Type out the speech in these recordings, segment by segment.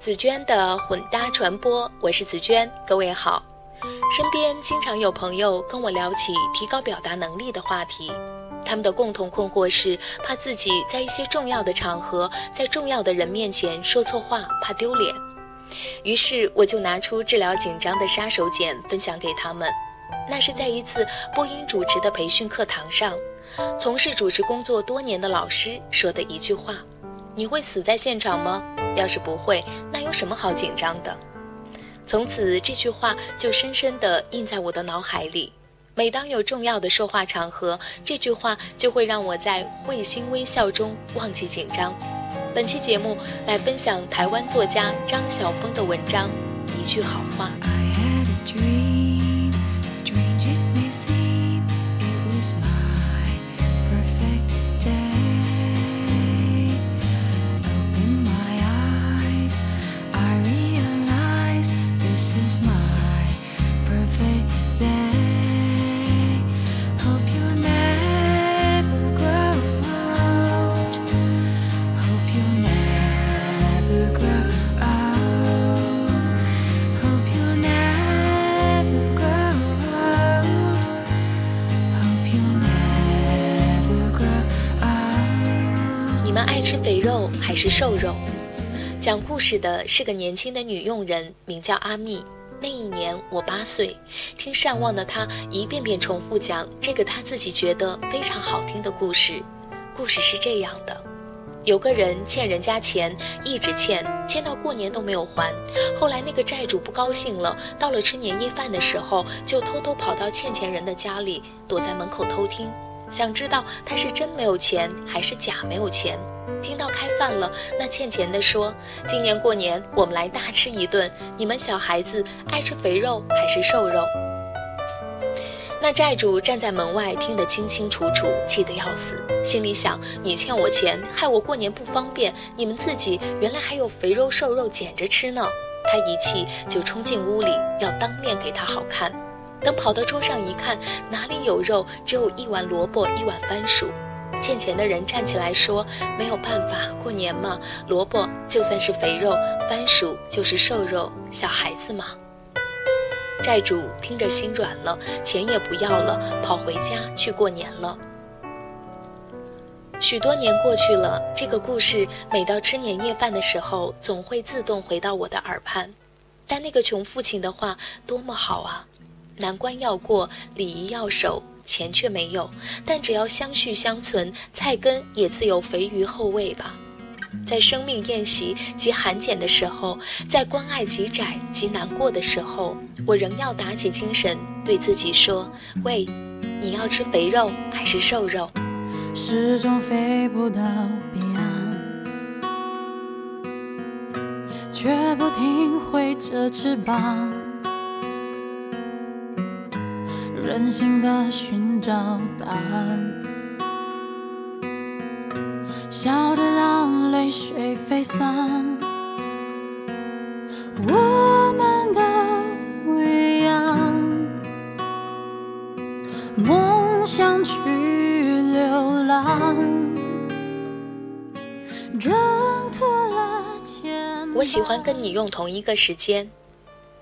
紫娟的混搭传播，我是紫娟，各位好。身边经常有朋友跟我聊起提高表达能力的话题，他们的共同困惑是怕自己在一些重要的场合，在重要的人面前说错话，怕丢脸。于是我就拿出治疗紧张的杀手锏分享给他们。那是在一次播音主持的培训课堂上，从事主持工作多年的老师说的一句话：“你会死在现场吗？要是不会，那有什么好紧张的？”从此这句话就深深地印在我的脑海里。每当有重要的说话场合，这句话就会让我在会心微笑中忘记紧张。本期节目来分享台湾作家张晓峰的文章《一句好话》。I had a dream，strange 是肥肉还是瘦肉？讲故事的是个年轻的女佣人，名叫阿蜜。那一年我八岁，听善忘的她一遍遍重复讲这个她自己觉得非常好听的故事。故事是这样的：有个人欠人家钱，一直欠，欠到过年都没有还。后来那个债主不高兴了，到了吃年夜饭的时候，就偷偷跑到欠钱人的家里，躲在门口偷听，想知道他是真没有钱还是假没有钱。听到开饭了，那欠钱的说：“今年过年我们来大吃一顿，你们小孩子爱吃肥肉还是瘦肉？”那债主站在门外听得清清楚楚，气得要死，心里想：“你欠我钱，害我过年不方便，你们自己原来还有肥肉瘦肉捡着吃呢。”他一气就冲进屋里，要当面给他好看。等跑到桌上一看，哪里有肉，只有一碗萝卜，一碗番薯。欠钱的人站起来说：“没有办法，过年嘛，萝卜就算是肥肉，番薯就是瘦肉，小孩子嘛。”债主听着心软了，钱也不要了，跑回家去过年了。许多年过去了，这个故事每到吃年夜饭的时候，总会自动回到我的耳畔。但那个穷父亲的话多么好啊！难关要过，礼仪要守。钱却没有，但只要相续相存，菜根也自有肥鱼后味吧。在生命宴席及寒减的时候，在关爱极窄及难过的时候，我仍要打起精神，对自己说：“喂，你要吃肥肉还是瘦肉？”始终飞不到彼岸，却不停挥着翅膀。任性的寻找答案，笑着让泪水飞散。我们都一样，梦想去流浪，挣脱了牵我喜欢跟你用同一个时间。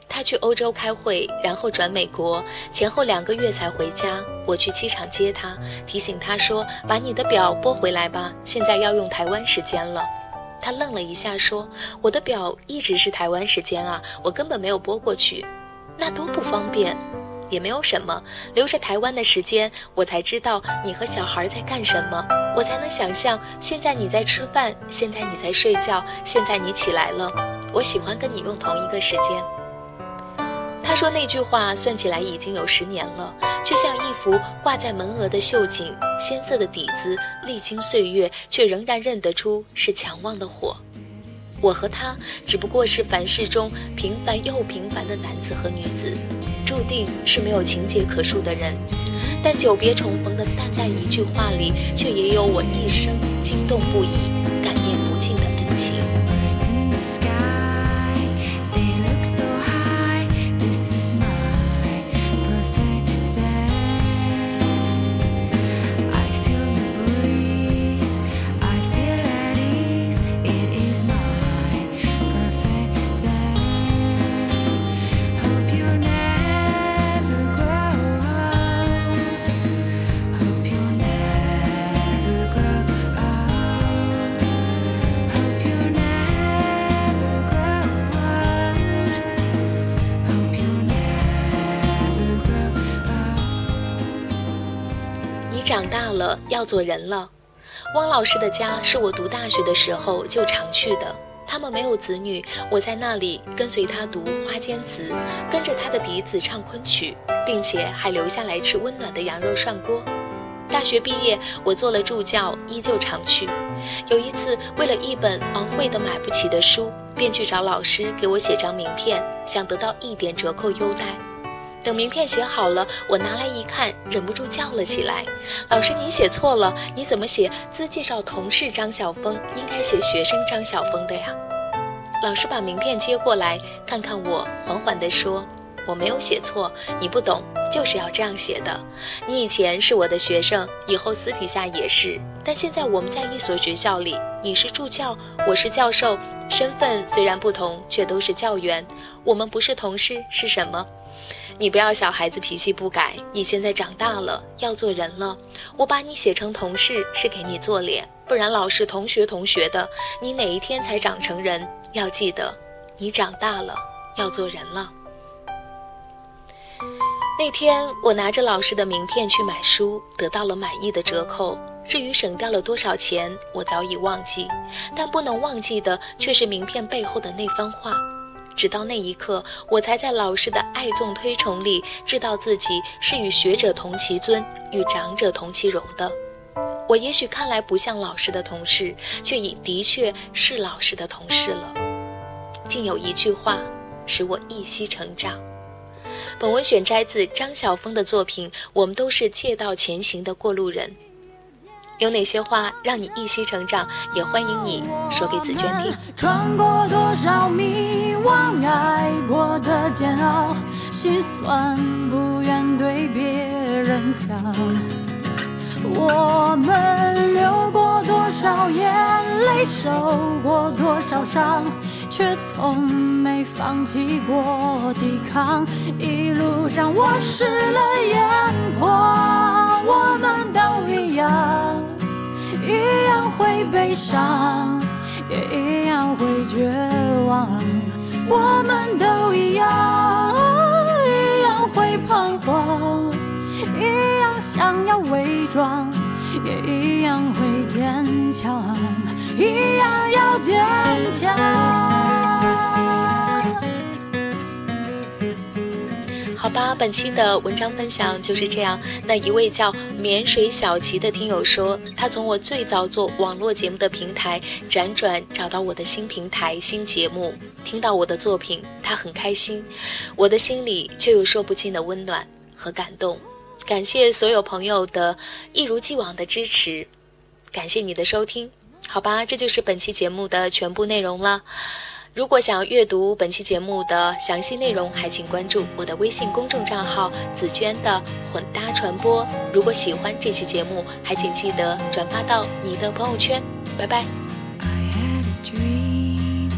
他去欧洲开会，然后转美国，前后两个月才回家。我去机场接他，提醒他说：“把你的表拨回来吧，现在要用台湾时间了。”他愣了一下，说：“我的表一直是台湾时间啊，我根本没有拨过去，那多不方便。”也没有什么，留着台湾的时间，我才知道你和小孩在干什么，我才能想象现在你在吃饭，现在你在睡觉，现在你起来了。我喜欢跟你用同一个时间。他说那句话算起来已经有十年了，却像一幅挂在门额的绣锦，鲜色的底子历经岁月，却仍然认得出是强旺的火。我和他只不过是凡世中平凡又平凡的男子和女子，注定是没有情节可述的人。但久别重逢的淡淡一句话里，却也有我一生惊动不已、要做人了。汪老师的家是我读大学的时候就常去的。他们没有子女，我在那里跟随他读《花间词》，跟着他的笛子唱昆曲，并且还留下来吃温暖的羊肉涮锅。大学毕业，我做了助教，依旧常去。有一次，为了一本昂贵的买不起的书，便去找老师给我写张名片，想得到一点折扣优待。等名片写好了，我拿来一看，忍不住叫了起来：“老师，你写错了！你怎么写自介绍同事张晓峰，应该写学生张晓峰的呀？”老师把名片接过来，看看我，缓缓地说：“我没有写错，你不懂，就是要这样写的。你以前是我的学生，以后私底下也是。但现在我们在一所学校里，你是助教，我是教授，身份虽然不同，却都是教员。我们不是同事是什么？”你不要小孩子脾气不改，你现在长大了，要做人了。我把你写成同事是给你做脸，不然老是同学同学的，你哪一天才长成人？要记得，你长大了，要做人了。那天我拿着老师的名片去买书，得到了满意的折扣。至于省掉了多少钱，我早已忘记，但不能忘记的却是名片背后的那番话。直到那一刻，我才在老师的爱纵推崇里，知道自己是与学者同其尊，与长者同其荣的。我也许看来不像老师的同事，却已的确是老师的同事了。竟有一句话，使我一息成长。本文选摘自张晓峰的作品《我们都是借道前行的过路人》。有哪些话让你一息成长？也欢迎你说给紫娟听。穿过多少迷惘，爱过的煎熬，心酸不愿对别人讲。我们流过多少眼泪，受过多少伤，却从没放弃过抵抗。一路上我湿了眼眶，我悲伤，也一样会绝望。我们都一样，一样会彷徨，一样想要伪装，也一样会坚强，一样要坚强。吧，本期的文章分享就是这样。那一位叫绵水小琪的听友说，他从我最早做网络节目的平台辗转找到我的新平台、新节目，听到我的作品，他很开心。我的心里却有说不尽的温暖和感动。感谢所有朋友的一如既往的支持，感谢你的收听。好吧，这就是本期节目的全部内容了。如果想要阅读本期节目的详细内容，还请关注我的微信公众账号“紫娟的混搭传播”。如果喜欢这期节目，还请记得转发到你的朋友圈。拜拜。I had a dream,